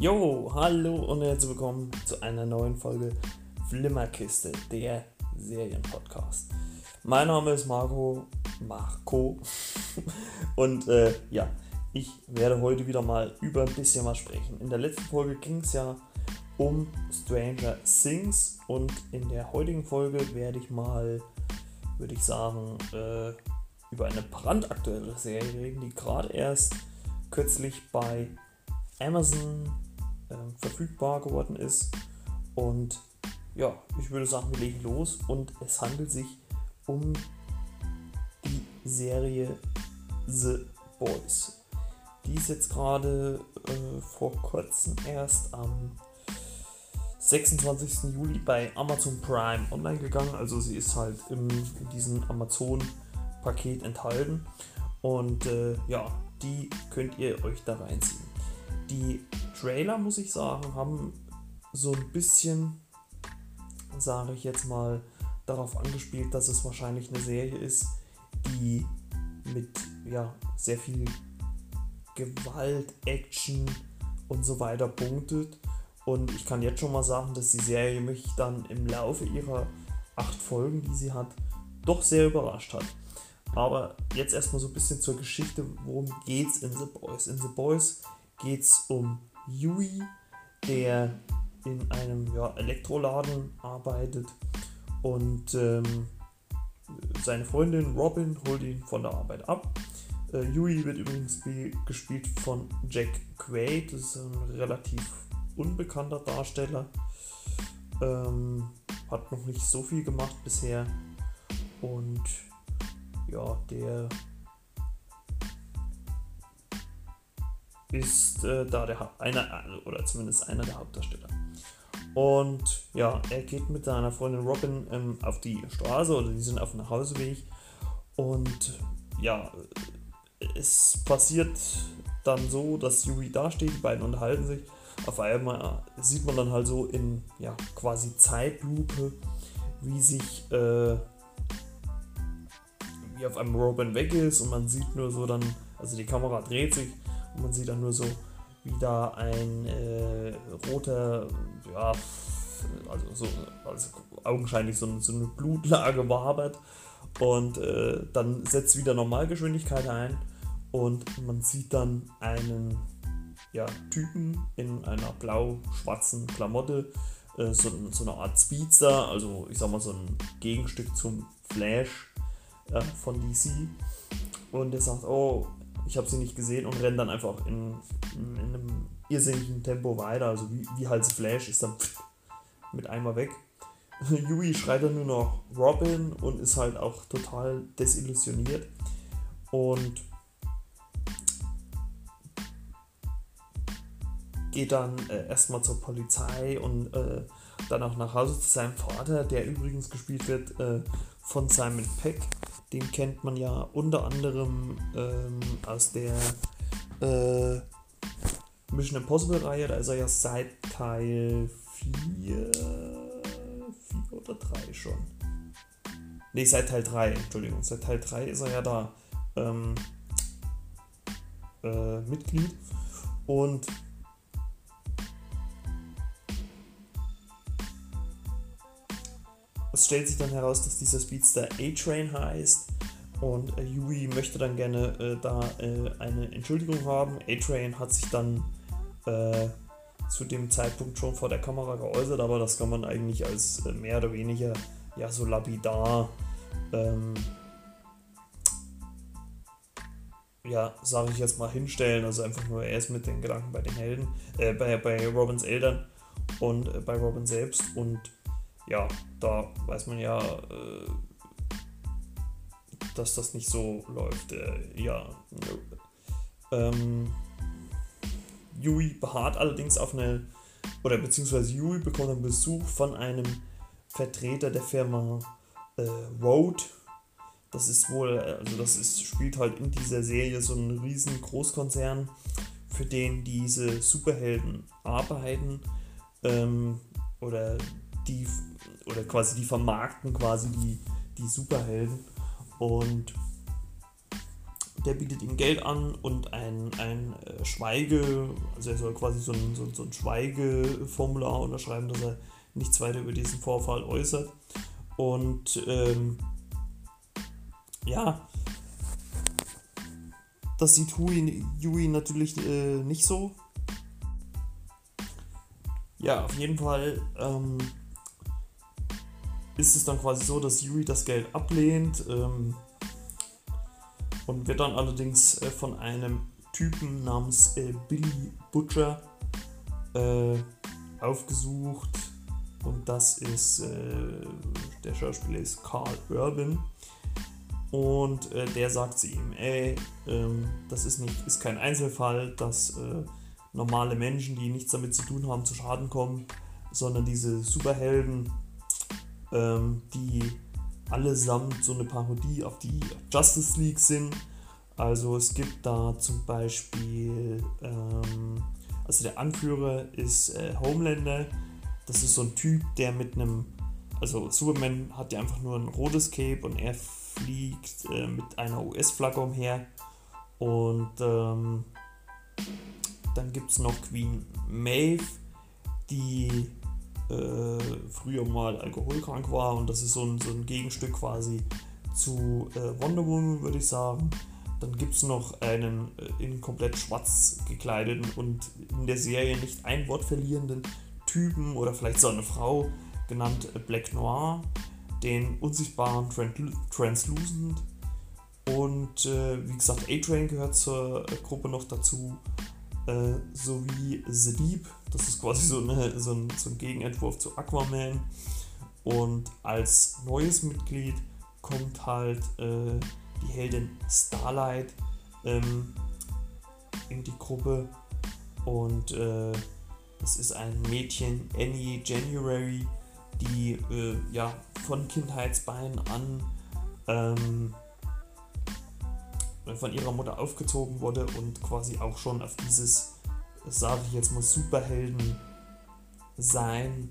Jo, hallo und herzlich willkommen zu einer neuen Folge Flimmerkiste, der Serienpodcast. Mein Name ist Marco, Marco und äh, ja, ich werde heute wieder mal über ein bisschen was sprechen. In der letzten Folge ging es ja um Stranger Things und in der heutigen Folge werde ich mal, würde ich sagen, äh, über eine brandaktuelle Serie reden, die gerade erst kürzlich bei Amazon äh, verfügbar geworden ist. Und ja, ich würde sagen, wir legen los und es handelt sich um die Serie The Boys. Die ist jetzt gerade äh, vor kurzem erst am 26. Juli bei Amazon Prime online gegangen. Also sie ist halt im, in diesem Amazon-Paket enthalten. Und äh, ja, die könnt ihr euch da reinziehen. Die Trailer, muss ich sagen, haben so ein bisschen, sage ich jetzt mal, darauf angespielt, dass es wahrscheinlich eine Serie ist, die mit ja, sehr viel Gewalt, Action und so weiter punktet. Und ich kann jetzt schon mal sagen, dass die Serie mich dann im Laufe ihrer acht Folgen, die sie hat, doch sehr überrascht hat. Aber jetzt erstmal so ein bisschen zur Geschichte, worum geht's in The Boys? In The Boys geht es um Yui, der in einem ja, Elektroladen arbeitet und ähm, seine Freundin Robin holt ihn von der Arbeit ab. Äh, Yui wird übrigens gespielt von Jack Quaid, das ist ein relativ unbekannter Darsteller. Ähm, hat noch nicht so viel gemacht bisher und ja, der ist äh, da der einer oder zumindest einer der Hauptdarsteller. Und ja, er geht mit seiner Freundin Robin ähm, auf die Straße oder die sind auf dem Nachhauseweg. Und ja, es passiert dann so, dass Yui da steht, die beiden unterhalten sich. Auf einmal sieht man dann halt so in ja, quasi Zeitlupe, wie sich äh, wie auf einem Robin weg ist und man sieht nur so dann, also die Kamera dreht sich und man sieht dann nur so, wie da ein äh, roter, ja, also so, also augenscheinlich so, so eine Blutlage wabert und äh, dann setzt wieder Normalgeschwindigkeit ein und man sieht dann einen ja, Typen in einer blau-schwarzen Klamotte, äh, so, so, eine Art Speedster, also ich sag mal so ein Gegenstück zum Flash äh, von DC. Und er sagt, oh, ich habe sie nicht gesehen und rennt dann einfach in, in, in einem irrsinnigen Tempo weiter. Also wie, wie halt Flash ist dann mit einmal weg. Yui schreit dann nur noch Robin und ist halt auch total desillusioniert. Und geht dann äh, erstmal zur Polizei und äh, dann auch nach Hause zu seinem Vater, der übrigens gespielt wird äh, von Simon Peck. Den kennt man ja unter anderem ähm, aus der äh, Mission Impossible Reihe. Da ist er ja seit Teil 4, 4 oder 3 schon. Ne, seit Teil 3, Entschuldigung. Seit Teil 3 ist er ja da ähm, äh, Mitglied. Und Es stellt sich dann heraus, dass dieser Speedster A-Train heißt und äh, Yui möchte dann gerne äh, da äh, eine Entschuldigung haben. A-Train hat sich dann äh, zu dem Zeitpunkt schon vor der Kamera geäußert, aber das kann man eigentlich als äh, mehr oder weniger ja so lapidar ähm, ja, sage ich jetzt mal hinstellen, also einfach nur er ist mit den Gedanken bei den Helden, äh, bei, bei Robins Eltern und bei Robin selbst und ja, da weiß man ja, äh, dass das nicht so läuft. Äh, ja. Ähm, Yui beharrt allerdings auf eine, oder beziehungsweise Yui bekommt einen Besuch von einem Vertreter der Firma äh, Road. Das ist wohl, also das ist, spielt halt in dieser Serie so ein riesen Großkonzern, für den diese Superhelden arbeiten. Ähm, oder die oder quasi die vermarkten quasi die, die Superhelden. Und der bietet ihm Geld an und ein, ein äh, Schweige, also er soll quasi so ein, so, so ein Schweigeformular unterschreiben, dass er nichts weiter über diesen Vorfall äußert. Und ähm, ja, das sieht Hui, Yui natürlich äh, nicht so. Ja, auf jeden Fall ähm, ist es dann quasi so, dass Yui das Geld ablehnt ähm, und wird dann allerdings äh, von einem Typen namens äh, Billy Butcher äh, aufgesucht. Und das ist äh, der Schauspieler ist Carl Urban. Und äh, der sagt zu ihm, ey, ähm, das ist, nicht, ist kein Einzelfall, dass äh, normale Menschen, die nichts damit zu tun haben, zu Schaden kommen, sondern diese Superhelden, ähm, die allesamt so eine Parodie auf die Justice League sind. Also es gibt da zum Beispiel, ähm, also der Anführer ist äh, Homelander. Das ist so ein Typ, der mit einem, also Superman hat ja einfach nur ein rotes Cape und er fliegt äh, mit einer US-Flagge umher. Und ähm, dann gibt es noch Queen Maeve, die äh, früher mal alkoholkrank war. Und das ist so ein, so ein Gegenstück quasi zu äh, Wonder Woman, würde ich sagen. Dann gibt es noch einen äh, in komplett schwarz gekleideten und in der Serie nicht ein Wort verlierenden Typen oder vielleicht so eine Frau, genannt Black Noir den unsichtbaren Translucent und äh, wie gesagt, A-Train gehört zur äh, Gruppe noch dazu, äh, sowie The Deep, das ist quasi so, eine, so, ein, so ein Gegenentwurf zu Aquaman. Und als neues Mitglied kommt halt äh, die Heldin Starlight ähm, in die Gruppe und äh, das ist ein Mädchen, Annie January, die äh, ja von Kindheitsbeinen an ähm, von ihrer Mutter aufgezogen wurde und quasi auch schon auf dieses, sage ich jetzt mal, Superhelden sein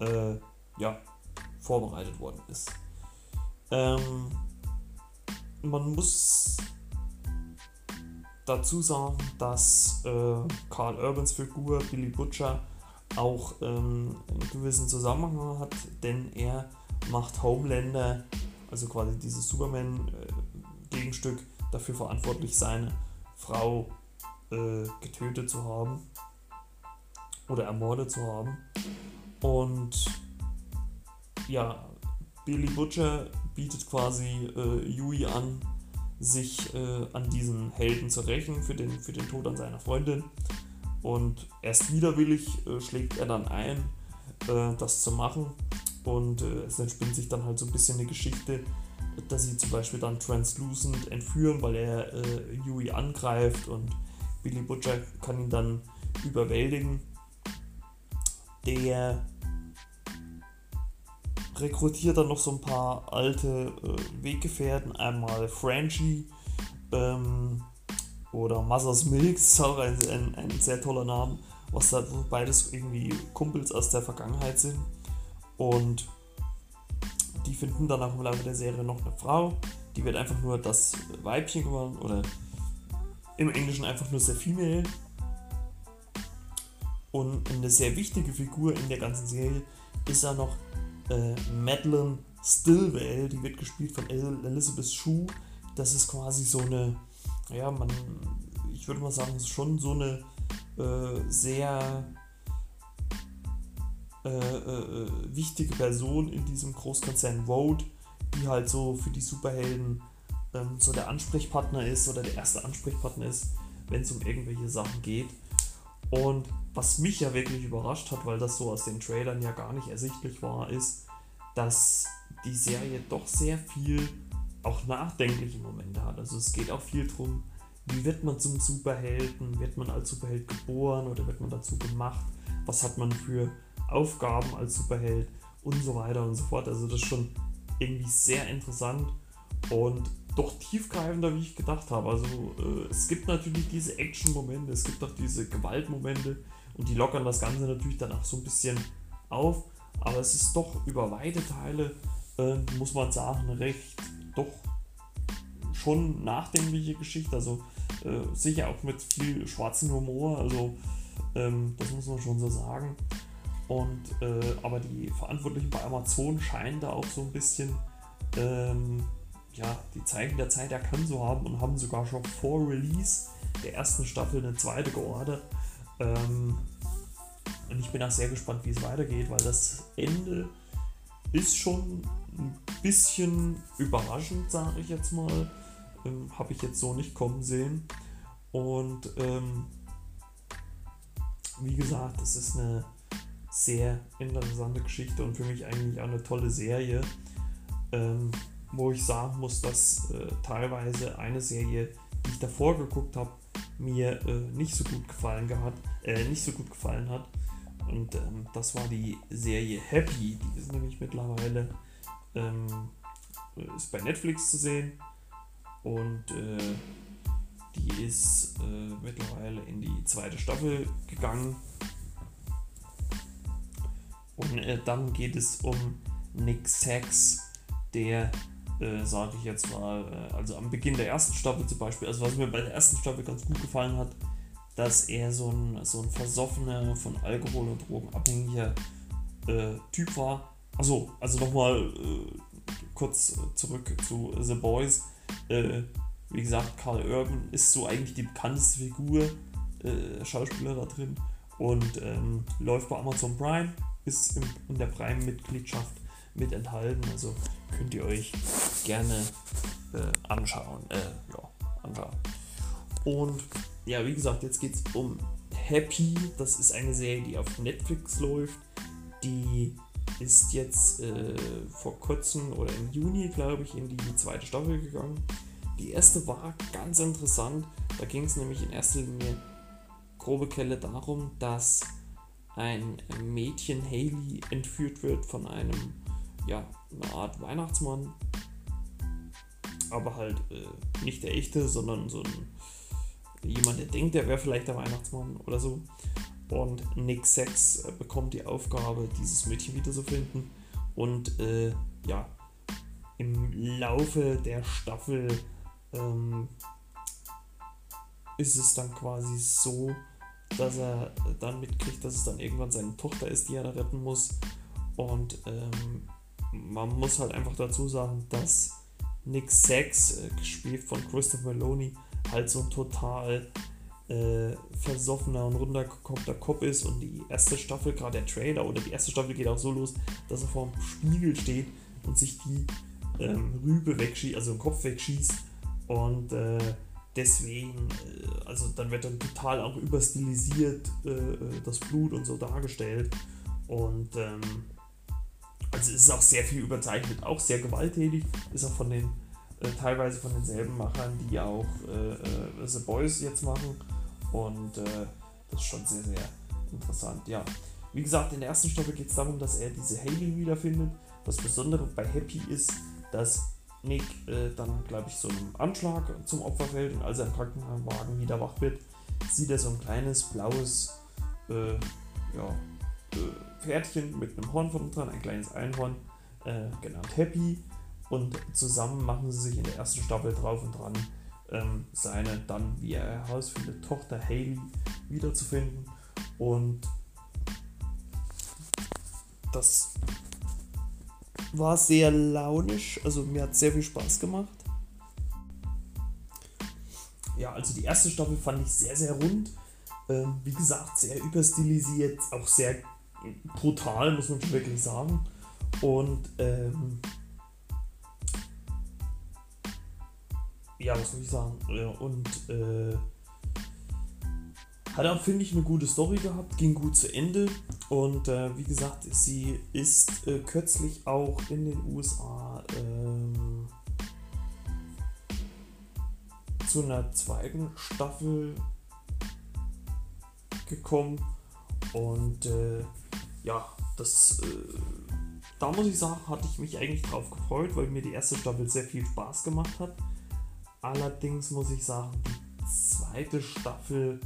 äh, ja, vorbereitet worden ist. Ähm, man muss dazu sagen, dass äh, Carl Urbans Figur Billy Butcher auch ähm, einen gewissen Zusammenhang hat, denn er macht Homelander, also quasi dieses Superman-Gegenstück, dafür verantwortlich, seine Frau äh, getötet zu haben oder ermordet zu haben. Und ja, Billy Butcher bietet quasi äh, Yui an, sich äh, an diesen Helden zu rächen für den, für den Tod an seiner Freundin. Und erst widerwillig äh, schlägt er dann ein, äh, das zu machen. Und äh, es entspinnt sich dann halt so ein bisschen eine Geschichte, dass sie zum Beispiel dann Translucent entführen, weil er äh, Yui angreift und Billy Butcher kann ihn dann überwältigen. Der rekrutiert dann noch so ein paar alte äh, Weggefährten, einmal Franchi, ähm, oder Mother's Milk, ist auch ein, ein, ein sehr toller Name, was da beides irgendwie Kumpels aus der Vergangenheit sind. Und die finden dann auch im Laufe der Serie noch eine Frau, die wird einfach nur das Weibchen geworden oder im Englischen einfach nur sehr female. Und eine sehr wichtige Figur in der ganzen Serie ist ja noch äh, Madeline Stillwell, die wird gespielt von Elizabeth Shue. Das ist quasi so eine ja, man, ich würde mal sagen, schon so eine äh, sehr äh, äh, wichtige Person in diesem Großkonzern Road, die halt so für die Superhelden ähm, so der Ansprechpartner ist oder der erste Ansprechpartner ist, wenn es um irgendwelche Sachen geht. Und was mich ja wirklich überrascht hat, weil das so aus den Trailern ja gar nicht ersichtlich war, ist, dass die Serie doch sehr viel auch nachdenkliche Momente hat. Also es geht auch viel darum, wie wird man zum Superhelden? Wird man als Superheld geboren oder wird man dazu gemacht? Was hat man für Aufgaben als Superheld und so weiter und so fort. Also das ist schon irgendwie sehr interessant und doch tiefgreifender, wie ich gedacht habe. Also äh, es gibt natürlich diese Action-Momente, es gibt auch diese Gewaltmomente und die lockern das Ganze natürlich dann auch so ein bisschen auf. Aber es ist doch über weite Teile, äh, muss man sagen, recht doch schon nachdenkliche Geschichte, also äh, sicher auch mit viel schwarzen Humor, also ähm, das muss man schon so sagen. Und äh, aber die Verantwortlichen bei Amazon scheinen da auch so ein bisschen ähm, ja, die Zeichen der Zeit erkannt zu haben und haben sogar schon vor Release der ersten Staffel eine zweite geordert. Ähm, und ich bin auch sehr gespannt, wie es weitergeht, weil das Ende ist schon ein bisschen überraschend, sage ich jetzt mal. Ähm, Habe ich jetzt so nicht kommen sehen. Und ähm, wie gesagt, es ist eine sehr interessante Geschichte und für mich eigentlich auch eine tolle Serie, ähm, wo ich sagen muss, dass äh, teilweise eine Serie, die ich davor geguckt habe, mir äh, nicht so gut gefallen hat, äh, nicht so gut gefallen hat. Und ähm, das war die Serie Happy. Die ist nämlich mittlerweile ähm, ist bei Netflix zu sehen. Und äh, die ist äh, mittlerweile in die zweite Staffel gegangen. Und äh, dann geht es um Nick Sachs, der, äh, sage ich jetzt mal, äh, also am Beginn der ersten Staffel zum Beispiel, also was mir bei der ersten Staffel ganz gut gefallen hat, dass er so ein, so ein versoffener, von Alkohol und Drogen abhängiger äh, Typ war. Achso, also nochmal äh, kurz zurück zu The Boys. Äh, wie gesagt, Carl Urban ist so eigentlich die bekannteste Figur, äh, Schauspieler da drin und ähm, läuft bei Amazon Prime, ist im, in der Prime-Mitgliedschaft mit enthalten, also könnt ihr euch gerne äh, anschauen. Äh, ja, anschauen. Und ja, wie gesagt, jetzt geht es um Happy. Das ist eine Serie, die auf Netflix läuft. Die ist jetzt äh, vor kurzem oder im Juni, glaube ich, in die zweite Staffel gegangen. Die erste war ganz interessant. Da ging es nämlich in erster Linie grobe Kelle darum, dass ein Mädchen Haley entführt wird von einem, ja, eine Art Weihnachtsmann. Aber halt äh, nicht der echte, sondern so ein jemand, der denkt, der wäre vielleicht der Weihnachtsmann oder so. Und Nick Sachs äh, bekommt die Aufgabe, dieses Mädchen wiederzufinden. Und äh, ja, im Laufe der Staffel ähm, ist es dann quasi so, dass er dann mitkriegt, dass es dann irgendwann seine Tochter ist, die er da retten muss. Und ähm, man muss halt einfach dazu sagen, dass Nick Sachs, äh, gespielt von Christopher Maloney, halt so ein total äh, versoffener und runtergekommter Kopf ist und die erste Staffel, gerade der Trailer oder die erste Staffel geht auch so los, dass er vor dem Spiegel steht und sich die ähm, Rübe wegschießt, also den Kopf wegschießt und äh, deswegen, äh, also dann wird dann total auch überstilisiert äh, äh, das Blut und so dargestellt und ähm, also es ist auch sehr viel überzeichnet, auch sehr gewalttätig, ist auch von den äh, teilweise von denselben Machern, die auch äh, äh, The Boys jetzt machen. Und äh, das ist schon sehr, sehr interessant. Ja, wie gesagt, in der ersten Staffel geht es darum, dass er diese Haley wiederfindet. Das Besondere bei Happy ist, dass Nick äh, dann, glaube ich, so einem Anschlag zum Opfer fällt und als er im Krankenwagen wieder wach wird, sieht er so ein kleines blaues äh, ja, Pferdchen mit einem Horn von dran, ein kleines Einhorn, genannt Happy und zusammen machen sie sich in der ersten Staffel drauf und dran, ähm, seine dann, wie er herausfindet, Tochter Haley wiederzufinden. Und das war sehr launisch, also mir hat sehr viel Spaß gemacht. Ja, also die erste Staffel fand ich sehr, sehr rund. Ähm, wie gesagt, sehr überstilisiert, auch sehr brutal, muss man schon wirklich sagen. Und ähm, ja, was soll ich sagen? Und äh, hat auch, finde ich, eine gute Story gehabt, ging gut zu Ende. Und äh, wie gesagt, sie ist äh, kürzlich auch in den USA ähm, zu einer zweiten Staffel gekommen. Und äh, ja, das, äh, da muss ich sagen, hatte ich mich eigentlich drauf gefreut, weil mir die erste Staffel sehr viel Spaß gemacht hat. Allerdings muss ich sagen, die zweite Staffel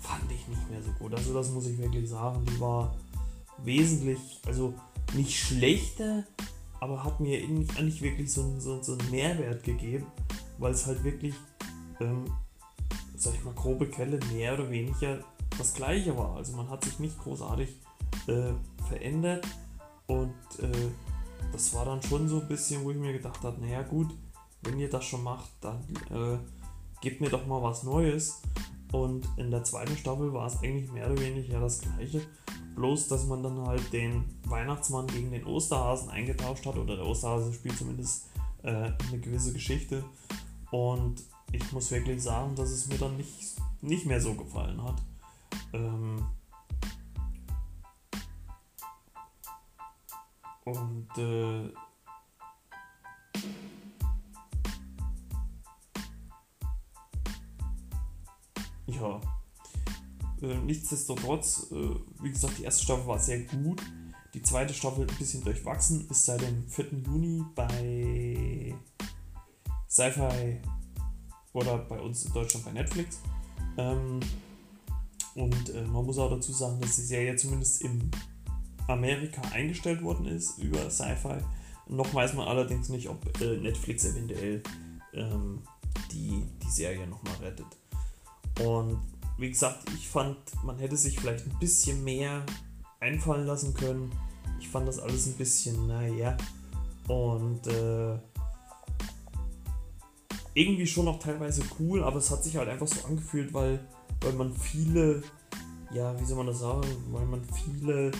fand ich nicht mehr so gut. Also das muss ich wirklich sagen. Die war wesentlich, also nicht schlechter, aber hat mir nicht wirklich so, so, so einen Mehrwert gegeben. weil es halt wirklich, ähm, sag ich mal, grobe Kelle mehr oder weniger das gleiche war. Also man hat sich nicht großartig äh, verändert und äh, das war dann schon so ein bisschen, wo ich mir gedacht habe, naja gut, wenn ihr das schon macht, dann äh, gebt mir doch mal was Neues. Und in der zweiten Staffel war es eigentlich mehr oder weniger das gleiche. Bloß, dass man dann halt den Weihnachtsmann gegen den Osterhasen eingetauscht hat. Oder der Osterhase spielt zumindest äh, eine gewisse Geschichte. Und ich muss wirklich sagen, dass es mir dann nicht, nicht mehr so gefallen hat. Ähm und äh, ja, äh, nichtsdestotrotz, äh, wie gesagt, die erste Staffel war sehr gut. Die zweite Staffel ein bisschen durchwachsen, ist seit dem 4. Juni bei Sci-Fi oder bei uns in Deutschland bei Netflix. Ähm, und äh, man muss auch dazu sagen, dass die Serie zumindest in Amerika eingestellt worden ist über Sci-Fi. Noch weiß man allerdings nicht, ob äh, Netflix eventuell ähm, die, die Serie nochmal rettet. Und wie gesagt, ich fand, man hätte sich vielleicht ein bisschen mehr einfallen lassen können. Ich fand das alles ein bisschen, naja. Und äh, irgendwie schon noch teilweise cool, aber es hat sich halt einfach so angefühlt, weil, weil man viele, ja, wie soll man das sagen, weil man viele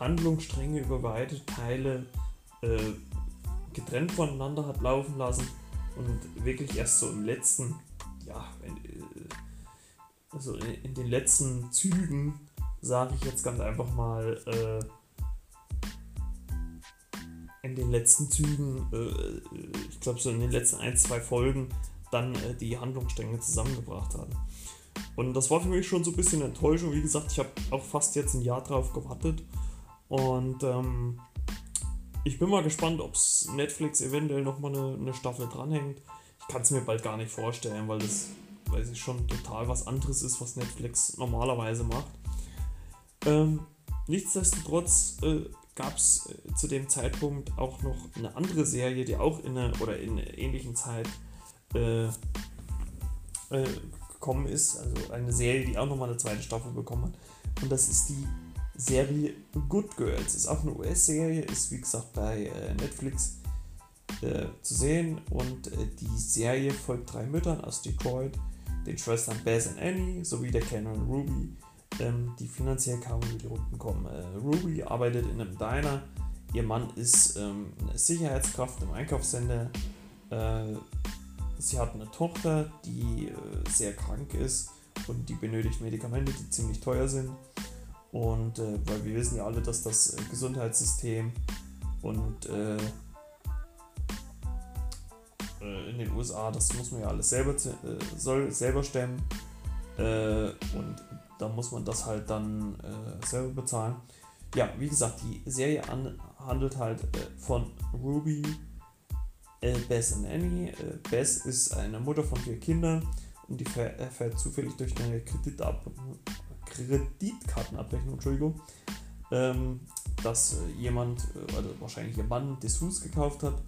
Handlungsstränge über weite Teile äh, getrennt voneinander hat laufen lassen und wirklich erst so im letzten, ja, also in den letzten Zügen, sage ich jetzt ganz einfach mal, äh, in den letzten Zügen, äh, ich glaube so in den letzten ein, zwei Folgen, dann äh, die Handlungsstränge zusammengebracht haben. Und das war für mich schon so ein bisschen Enttäuschung. Wie gesagt, ich habe auch fast jetzt ein Jahr drauf gewartet. Und ähm, ich bin mal gespannt, ob es Netflix eventuell nochmal eine, eine Staffel dranhängt. Ich kann es mir bald gar nicht vorstellen, weil das weil es schon total was anderes ist, was Netflix normalerweise macht. Ähm, nichtsdestotrotz äh, gab es äh, zu dem Zeitpunkt auch noch eine andere Serie, die auch in einer oder in einer ähnlichen Zeit äh, äh, gekommen ist. Also eine Serie, die auch nochmal eine zweite Staffel bekommen hat. Und das ist die Serie Good Girls. Ist auch eine US-Serie, ist wie gesagt bei äh, Netflix äh, zu sehen. Und die Serie folgt drei Müttern aus Detroit den Schwestern Bess und Annie sowie der Canon Ruby, ähm, die finanziell kaum über die Runden kommen. Äh, Ruby arbeitet in einem Diner, ihr Mann ist ähm, eine Sicherheitskraft im Einkaufscenter. Äh, sie hat eine Tochter, die äh, sehr krank ist und die benötigt Medikamente, die ziemlich teuer sind. Und äh, weil wir wissen ja alle, dass das äh, Gesundheitssystem und äh, äh, in den USA, das muss man ja alles selber, äh, soll selber stemmen. Und da muss man das halt dann selber bezahlen. Ja, wie gesagt, die Serie an, handelt halt von Ruby, Bess und Annie. Bess ist eine Mutter von vier Kindern und die erfährt zufällig durch eine Kreditab Kreditkartenabrechnung, Entschuldigung, ähm, dass jemand, also wahrscheinlich ihr Mann, Dessous gekauft hat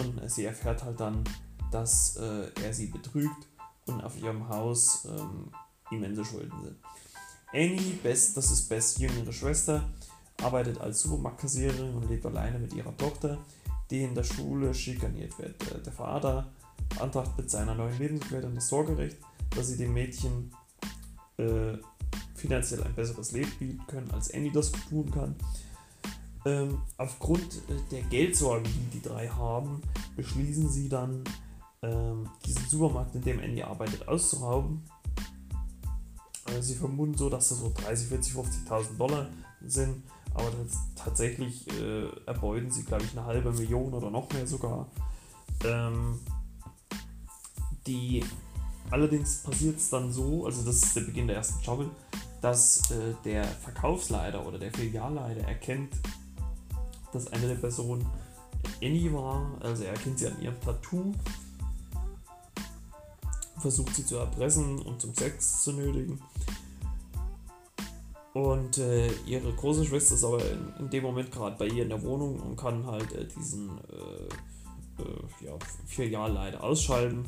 und sie erfährt halt dann, dass äh, er sie betrügt und auf ihrem Haus ähm, immense Schulden sind. Annie, Best, das ist Bess jüngere Schwester, arbeitet als Supermarktkassiererin und lebt alleine mit ihrer Tochter, die in der Schule schikaniert wird. Äh, der Vater beantragt mit seiner neuen Lebensgefährtin das Sorgerecht, dass sie dem Mädchen äh, finanziell ein besseres Leben bieten können, als Annie das tun kann. Ähm, aufgrund äh, der Geldsorgen, die die drei haben, beschließen sie dann, ähm, diesen Supermarkt, in dem Andy arbeitet, auszurauben. Also sie vermuten so, dass das so 30, 40, 50.000 Dollar sind, aber tatsächlich äh, erbeuten sie, glaube ich, eine halbe Million oder noch mehr sogar. Ähm, die allerdings passiert es dann so, also das ist der Beginn der ersten Staffel, dass äh, der Verkaufsleiter oder der Filialleiter erkennt, dass eine der Personen Annie war, also er erkennt sie an ihrem Tattoo, versucht sie zu erpressen und zum Sex zu nötigen. Und äh, ihre große Schwester ist aber in, in dem Moment gerade bei ihr in der Wohnung und kann halt äh, diesen äh, äh, ja, Filialleiter ausschalten.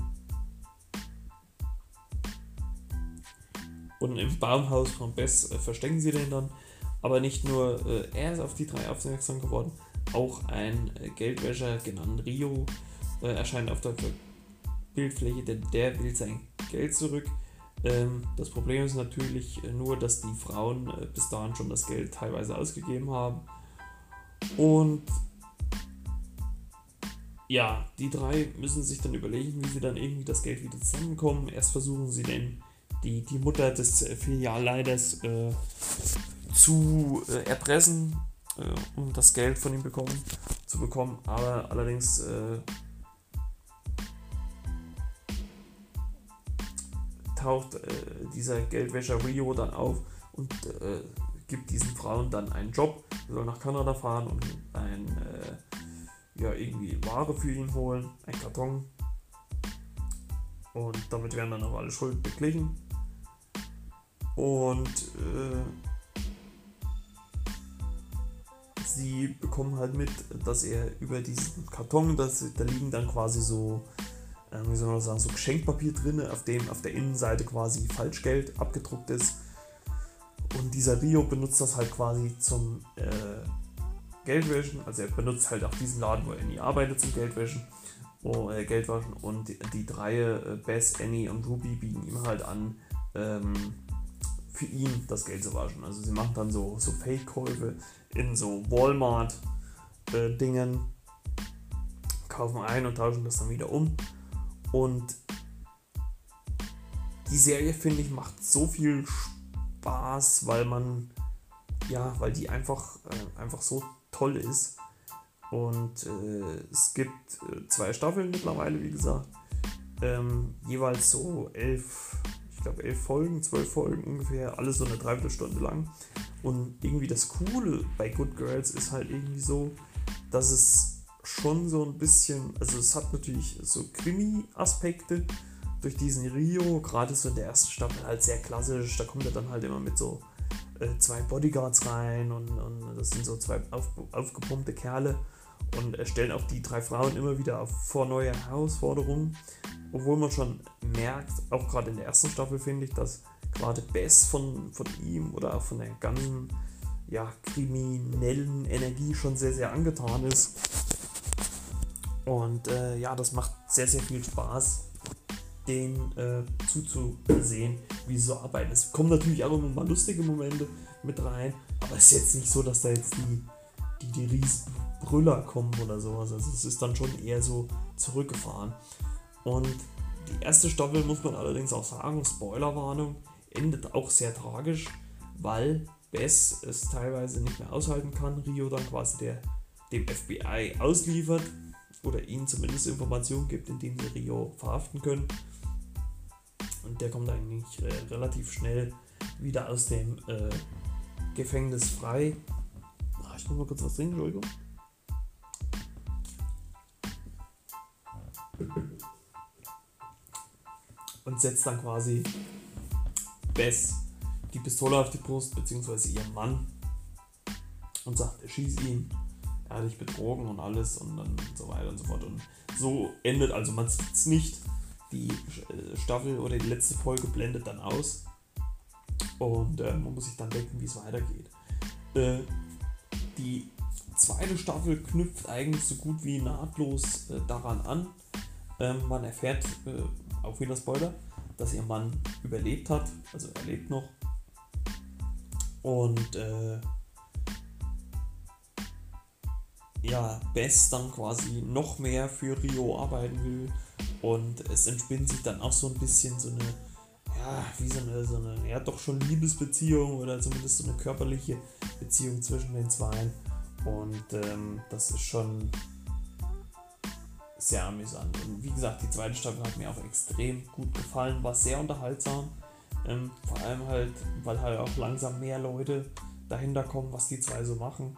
Und im Baumhaus von Bess äh, verstecken sie den dann. Aber nicht nur äh, er ist auf die drei aufmerksam geworden, auch ein äh, Geldwäscher genannt Rio äh, erscheint auf der Bildfläche, denn der will sein Geld zurück. Ähm, das Problem ist natürlich äh, nur, dass die Frauen äh, bis dahin schon das Geld teilweise ausgegeben haben. Und ja, die drei müssen sich dann überlegen, wie sie dann irgendwie das Geld wieder zusammenkommen. Erst versuchen sie denn die, die Mutter des Filialleiters äh, zu äh, erpressen, äh, um das Geld von ihm bekommen, zu bekommen. Aber allerdings äh, taucht äh, dieser Geldwäscher Rio dann auf und gibt diesen Frauen dann einen Job. Sie sollen nach Kanada fahren und ein, ja, irgendwie Ware für ihn holen, ein Karton. Und damit werden dann auch alle Schulden beglichen. Und äh, sie bekommen halt mit, dass er über diesen Karton, das, da liegen dann quasi so äh, wie soll man sagen, so Geschenkpapier drin, auf dem auf der Innenseite quasi Falschgeld abgedruckt ist. Und dieser Rio benutzt das halt quasi zum äh, Geldwäschen. Also er benutzt halt auch diesen Laden, wo er nie arbeitet, zum Geldwäschen. Oh, äh, Geldwaschen. Und die, die drei, äh, Bess, Annie und Ruby, bieten ihm halt an, ähm, für ihn das Geld zu waschen. Also sie machen dann so, so Fake-Käufe in so Walmart-Dingen, äh, kaufen ein und tauschen das dann wieder um. Und die Serie, finde ich, macht so viel Spaß, weil man, ja, weil die einfach, äh, einfach so toll ist. Und äh, es gibt äh, zwei Staffeln mittlerweile, wie gesagt. Ähm, jeweils so elf, ich glaube elf Folgen, zwölf Folgen ungefähr, alles so eine Dreiviertelstunde lang. Und irgendwie das Coole bei Good Girls ist halt irgendwie so, dass es schon so ein bisschen, also es hat natürlich so Krimi-Aspekte durch diesen Rio, gerade so in der ersten Staffel halt sehr klassisch, da kommt er dann halt immer mit so äh, zwei Bodyguards rein und, und das sind so zwei auf, aufgepumpte Kerle und stellen auch die drei Frauen immer wieder vor neue Herausforderungen, obwohl man schon merkt, auch gerade in der ersten Staffel finde ich, dass gerade Bess von, von ihm oder auch von der ganzen ja, kriminellen Energie schon sehr, sehr angetan ist und äh, ja, das macht sehr, sehr viel Spaß, den äh, zuzusehen, wie sie so arbeiten. Es kommen natürlich auch immer mal lustige Momente mit rein, aber es ist jetzt nicht so, dass da jetzt die, die, die riesen Brüller kommen oder sowas. Also es ist dann schon eher so zurückgefahren. Und die erste Staffel, muss man allerdings auch sagen, Spoilerwarnung, endet auch sehr tragisch, weil Bess es teilweise nicht mehr aushalten kann, Rio dann quasi der, dem FBI ausliefert oder ihnen zumindest Informationen gibt, in denen sie Rio verhaften können. Und der kommt eigentlich äh, relativ schnell wieder aus dem äh, Gefängnis frei. Ach, ich muss mal kurz was trinken, Entschuldigung. Und setzt dann quasi Bess die Pistole auf die Brust, beziehungsweise ihren Mann, und sagt, er schießt ihn er hat dich betrogen und alles und dann so weiter und so fort. Und so endet, also man sieht es nicht, die äh, Staffel oder die letzte Folge blendet dann aus und äh, man muss sich dann denken, wie es weitergeht. Äh, die zweite Staffel knüpft eigentlich so gut wie nahtlos äh, daran an. Ähm, man erfährt, äh, auch wieder Spoiler, dass ihr Mann überlebt hat, also er lebt noch. Und äh, ja, Bess dann quasi noch mehr für Rio arbeiten will. Und es entspinnt sich dann auch so ein bisschen so eine, ja, wie so eine, so eine, ja, doch schon Liebesbeziehung oder zumindest so eine körperliche Beziehung zwischen den zwei. Und ähm, das ist schon sehr amüsant. Und wie gesagt, die zweite Staffel hat mir auch extrem gut gefallen, war sehr unterhaltsam. Ähm, vor allem halt, weil halt auch langsam mehr Leute dahinter kommen, was die zwei so machen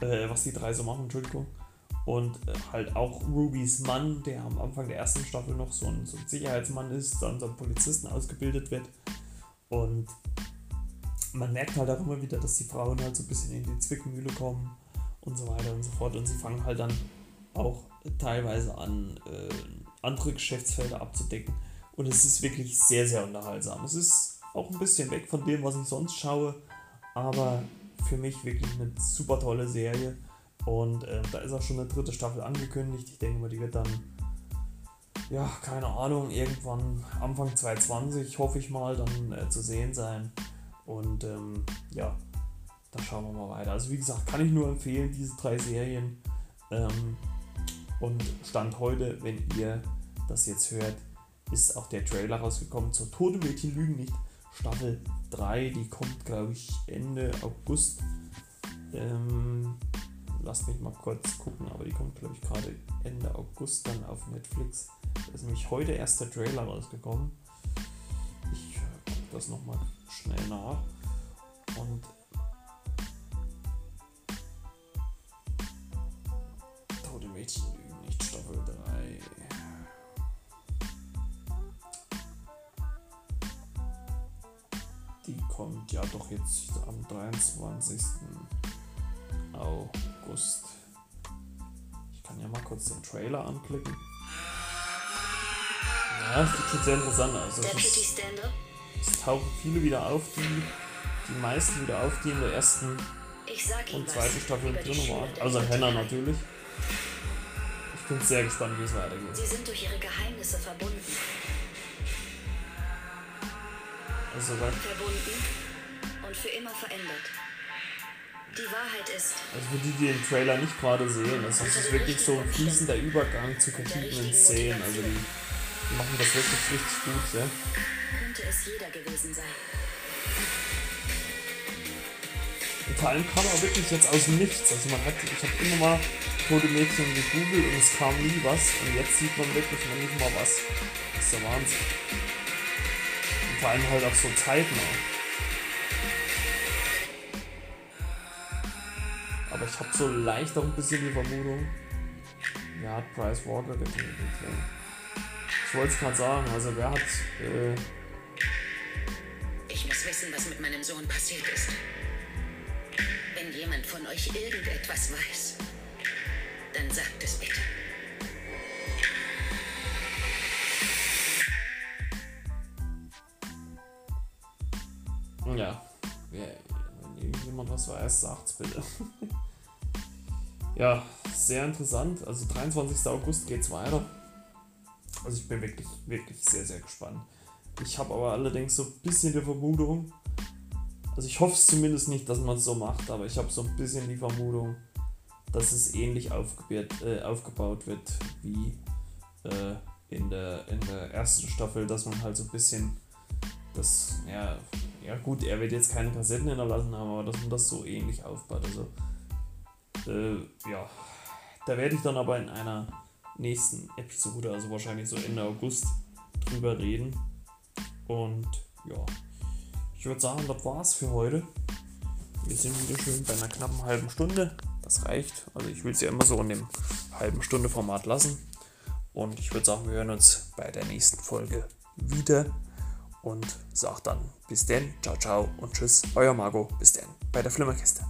äh, was die drei so machen, Entschuldigung. Und äh, halt auch Rubys Mann, der am Anfang der ersten Staffel noch so ein, so ein Sicherheitsmann ist, dann so ein Polizisten ausgebildet wird. Und man merkt halt auch immer wieder, dass die Frauen halt so ein bisschen in die Zwickmühle kommen und so weiter und so fort. Und sie fangen halt dann auch teilweise an äh, andere Geschäftsfelder abzudecken. Und es ist wirklich sehr, sehr unterhaltsam. Es ist auch ein bisschen weg von dem, was ich sonst schaue, aber für mich wirklich eine super tolle Serie. Und äh, da ist auch schon eine dritte Staffel angekündigt. Ich denke mal, die wird dann, ja, keine Ahnung, irgendwann Anfang 2020, hoffe ich mal, dann äh, zu sehen sein. Und ähm, ja, da schauen wir mal weiter. Also wie gesagt, kann ich nur empfehlen, diese drei Serien. Ähm, und Stand heute, wenn ihr das jetzt hört, ist auch der Trailer rausgekommen zur Tote Mädchen Lügen nicht. Staffel 3, die kommt glaube ich Ende August. Ähm, lasst mich mal kurz gucken, aber die kommt glaube ich gerade Ende August dann auf Netflix. Da ist nämlich heute erst der Trailer rausgekommen. Ich gucke das nochmal schnell nach. Und Die kommt ja doch jetzt am 23. August. Ich kann ja mal kurz den Trailer anklicken. Ja, das sieht schon sehr interessant aus. Also es, es tauchen viele wieder auf, die, die meisten wieder auf, die in der ersten und zweiten Staffel drin waren. Also Hannah natürlich. Ich bin sehr gespannt, wie es weitergeht. Sie sind durch ihre Geheimnisse verbunden. Also, Verbunden und für immer verändert. Die Wahrheit ist, also für die, die den Trailer nicht gerade sehen, also es ist wirklich so ein fließender Übergang zu verschiedenen Szenen. Also die, machen das wirklich richtig gut, ja. könnte es jeder gewesen sein. Und vor allem kam er wirklich jetzt aus dem Nichts. Also man hat, ich habe immer mal tote Mädchen gegoogelt und es kam nie was. Und jetzt sieht man wirklich noch nicht mal was. Das ist der Wahnsinn. Vor allem halt auch so zeitnah. Aber ich habe so leicht auch ein bisschen die Vermutung, wer hat Price Walker getötet. Ja. Ich wollte es gerade sagen, also wer hat äh, Ich muss wissen, was mit meinem Sohn passiert ist. Wenn jemand von euch irgendetwas weiß, dann sagt es bitte. Ja, wenn irgendjemand was weiß, sagt's bitte. ja, sehr interessant. Also 23. August geht's weiter. Also ich bin wirklich, wirklich sehr, sehr gespannt. Ich habe aber allerdings so ein bisschen die Vermutung, also ich hoffe es zumindest nicht, dass man es so macht, aber ich habe so ein bisschen die Vermutung, dass es ähnlich aufgebaut, äh, aufgebaut wird wie äh, in, der, in der ersten Staffel, dass man halt so ein bisschen das, ja, ja gut, er wird jetzt keine Kassetten hinterlassen haben, aber dass man das so ähnlich aufbaut. Also, äh, ja, da werde ich dann aber in einer nächsten Episode, also wahrscheinlich so Ende August, drüber reden. Und ja, ich würde sagen, das war's für heute. Wir sind wieder schön bei einer knappen halben Stunde. Das reicht. Also ich will es ja immer so in dem halben Stunde Format lassen. Und ich würde sagen, wir hören uns bei der nächsten Folge wieder. Und sag dann bis denn, ciao, ciao und tschüss, euer Marco, bis denn. Bei der Flimmerkiste.